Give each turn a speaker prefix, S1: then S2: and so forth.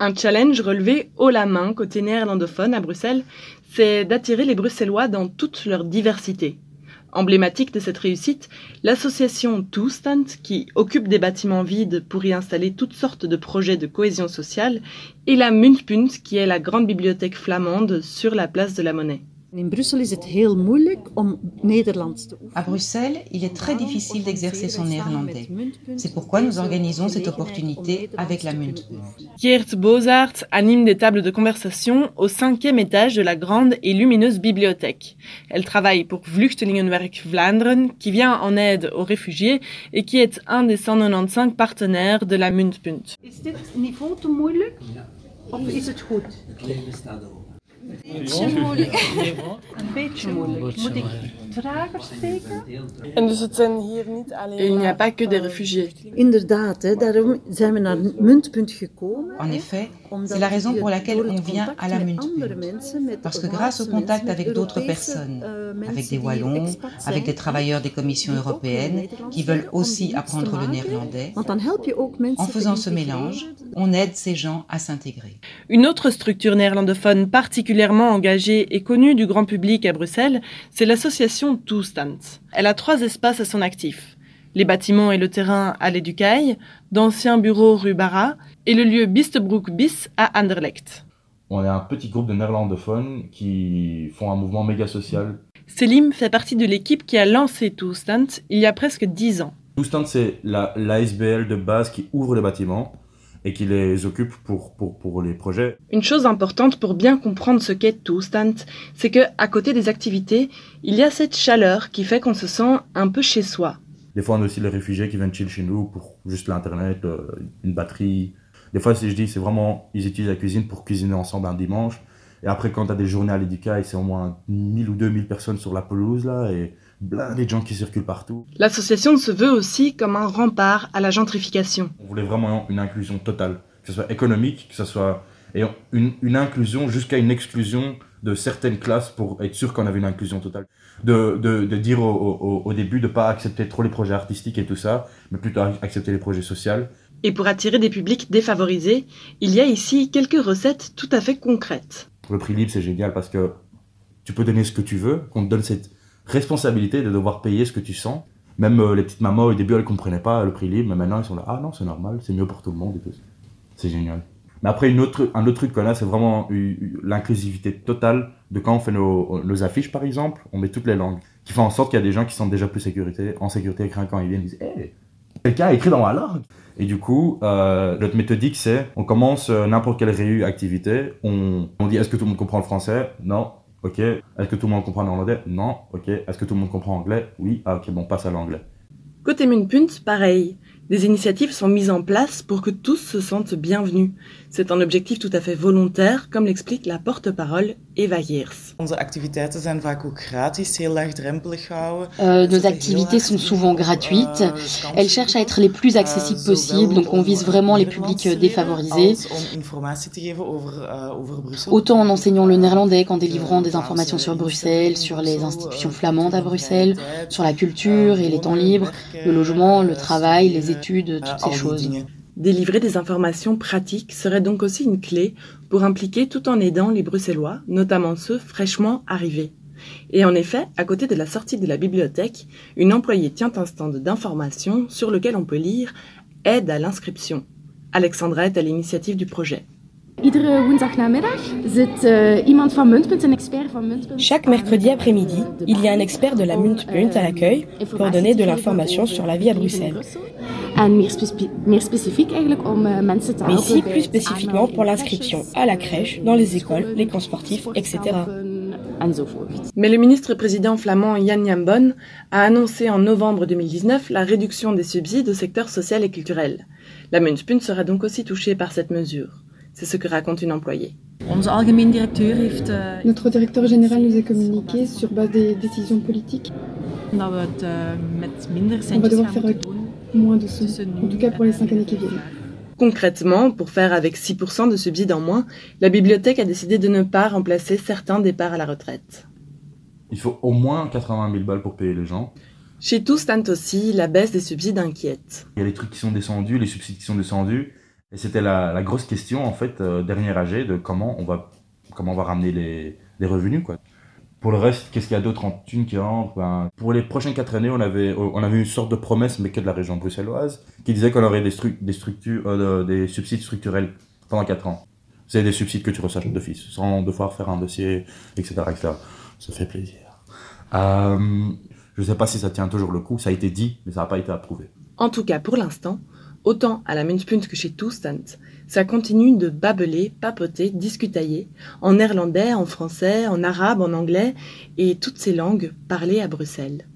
S1: Un challenge relevé haut la main côté néerlandophone à Bruxelles, c'est d'attirer les Bruxellois dans toute leur diversité. Emblématique de cette réussite, l'association Toestand, qui occupe des bâtiments vides pour y installer toutes sortes de projets de cohésion sociale, et la Muntpunt, qui est la grande bibliothèque flamande sur la place de la Monnaie.
S2: À Bruxelles, il est très difficile d'exercer son néerlandais. C'est pourquoi nous organisons cette opportunité avec la Muntpunt.
S1: Geert Bozart anime des tables de conversation au cinquième étage de la grande et lumineuse bibliothèque. Elle travaille pour Vluchtelingenwerk Vlaanderen, qui vient en aide aux réfugiés et qui est un des 195 partenaires de la Muntpunt. Et il n'y a pas que des réfugiés.
S2: En effet, c'est la raison pour laquelle on vient à la Muntpunt. Parce que grâce au contact avec d'autres personnes, avec des Wallons, avec des travailleurs des commissions européennes qui veulent aussi apprendre le néerlandais, en faisant ce mélange, on aide ces gens à s'intégrer.
S1: Une autre structure néerlandophone particulièrement engagée et connue du grand public à Bruxelles, c'est l'association Toestand. Elle a trois espaces à son actif. Les bâtiments et le terrain à l'Éducaille, d'anciens bureaux rue Barra et le lieu Bistebroek bis à Anderlecht.
S3: On est un petit groupe de néerlandophones qui font un mouvement méga social.
S1: Selim fait partie de l'équipe qui a lancé Toestand il y a presque dix ans.
S3: Toestand, c'est l'ASBL de base qui ouvre les bâtiments et qui les occupe pour, pour, pour les projets.
S1: Une chose importante pour bien comprendre ce qu'est Toestand, c'est que à côté des activités, il y a cette chaleur qui fait qu'on se sent un peu chez soi.
S3: Des fois, on a aussi les réfugiés qui viennent chill chez nous pour juste l'internet, euh, une batterie. Des fois, si je dis, c'est vraiment, ils utilisent la cuisine pour cuisiner ensemble un dimanche. Et après, quand tu as des journées à l'éducat, c'est au moins 1000 ou 2000 personnes sur la pelouse, là, et blindé de gens qui circulent partout.
S1: L'association se veut aussi comme un rempart à la gentrification.
S3: On voulait vraiment une inclusion totale, que ce soit économique, que ce soit et une, une inclusion jusqu'à une exclusion de certaines classes pour être sûr qu'on avait une inclusion totale. De, de, de dire au, au, au début de pas accepter trop les projets artistiques et tout ça, mais plutôt accepter les projets sociaux.
S1: Et pour attirer des publics défavorisés, il y a ici quelques recettes tout à fait concrètes.
S3: Le prix libre, c'est génial parce que tu peux donner ce que tu veux, qu'on te donne cette responsabilité de devoir payer ce que tu sens. Même euh, les petites mamans, au début, elles comprenaient pas le prix libre, mais maintenant, elles sont là, ah non, c'est normal, c'est mieux pour tout le monde et tout. C'est génial. Mais après, un autre truc qu'on a, c'est vraiment l'inclusivité totale de quand on fait nos, affiches, par exemple, on met toutes les langues. Qui fait en sorte qu'il y a des gens qui sont déjà plus sécurité, en sécurité quand ils viennent, ils disent quelqu'un a écrit dans ma langue Et du coup, euh, notre méthodique, c'est on commence euh, n'importe quelle réu activité, on, on dit Est-ce que tout le monde comprend le français? Non. Ok. Est-ce que tout le monde comprend l'anglais Non. Ok. Est-ce que tout le monde comprend l'anglais Oui. Ah, ok, bon, on passe à l'anglais.
S1: Côté Munpunt, pareil. Des initiatives sont mises en place pour que tous se sentent bienvenus. C'est un objectif tout à fait volontaire, comme l'explique la porte-parole Eva Geers.
S4: Onze activiteiten zijn vaak ook gratis, heel laagdrempelig gehouden.
S5: Euh, nos activités sont souvent gratuites. Elles cherchent à être les plus accessibles possibles, donc on vise vraiment les publics défavorisés. Autant en enseignant le néerlandais qu'en délivrant des informations sur Bruxelles, sur les institutions flamandes à Bruxelles, sur la culture et les temps libres, le logement, le travail, les études, toutes ces choses.
S1: Délivrer des informations pratiques serait donc aussi une clé pour impliquer tout en aidant les Bruxellois, notamment ceux fraîchement arrivés. Et en effet, à côté de la sortie de la bibliothèque, une employée tient un stand d'information sur lequel on peut lire Aide à l'inscription. Alexandra est à l'initiative du projet.
S6: Chaque mercredi après-midi, il y a un expert de la Muntpunt à l'accueil pour donner de l'information sur la vie à Bruxelles. Mais ici, plus spécifiquement pour l'inscription à la crèche, dans les écoles, les camps sportifs, etc.
S1: Mais le ministre-président flamand Jan Jambon a annoncé en novembre 2019 la réduction des subsides au secteur social et culturel. La Muntpunt sera donc aussi touchée par cette mesure. C'est ce que raconte une employée.
S7: Notre directeur général nous a communiqué sur base des décisions politiques. On va devoir faire moins de sous, en tout cas pour les cinq années qui viennent.
S1: Concrètement, pour faire avec 6% de subsides en moins, la bibliothèque a décidé de ne pas remplacer certains départs à la retraite.
S3: Il faut au moins 80 000 balles pour payer les gens.
S1: Chez Toustant aussi, la baisse des subsides inquiète.
S3: Il y a les trucs qui sont descendus, les subsides qui sont descendus, Et c'était la, grosse question, en fait, euh, dernière AG, de comment on va, comment on va ramener les, les revenus, quoi. Pour le reste, qu'est-ce qu'il y a d'autre en thune qui rentre? Ben, Pour les prochaines quatre années, on avait, on avait une sorte de promesse, mais que de la région bruxelloise, qui disait qu'on aurait des, des, structures, euh, des subsides structurels pendant quatre ans. C'est des subsides que tu reçois d'office, sans devoir faire un dossier, etc. etc. Ça fait plaisir. Euh, je ne sais pas si ça tient toujours le coup, ça a été dit, mais ça n'a pas été approuvé.
S1: En tout cas, pour l'instant, autant à la Muntpunt que chez Toestand, ça continue de babeler, papoter, discutailler, en néerlandais, en français, en arabe, en anglais, et toutes ces langues parlées à Bruxelles.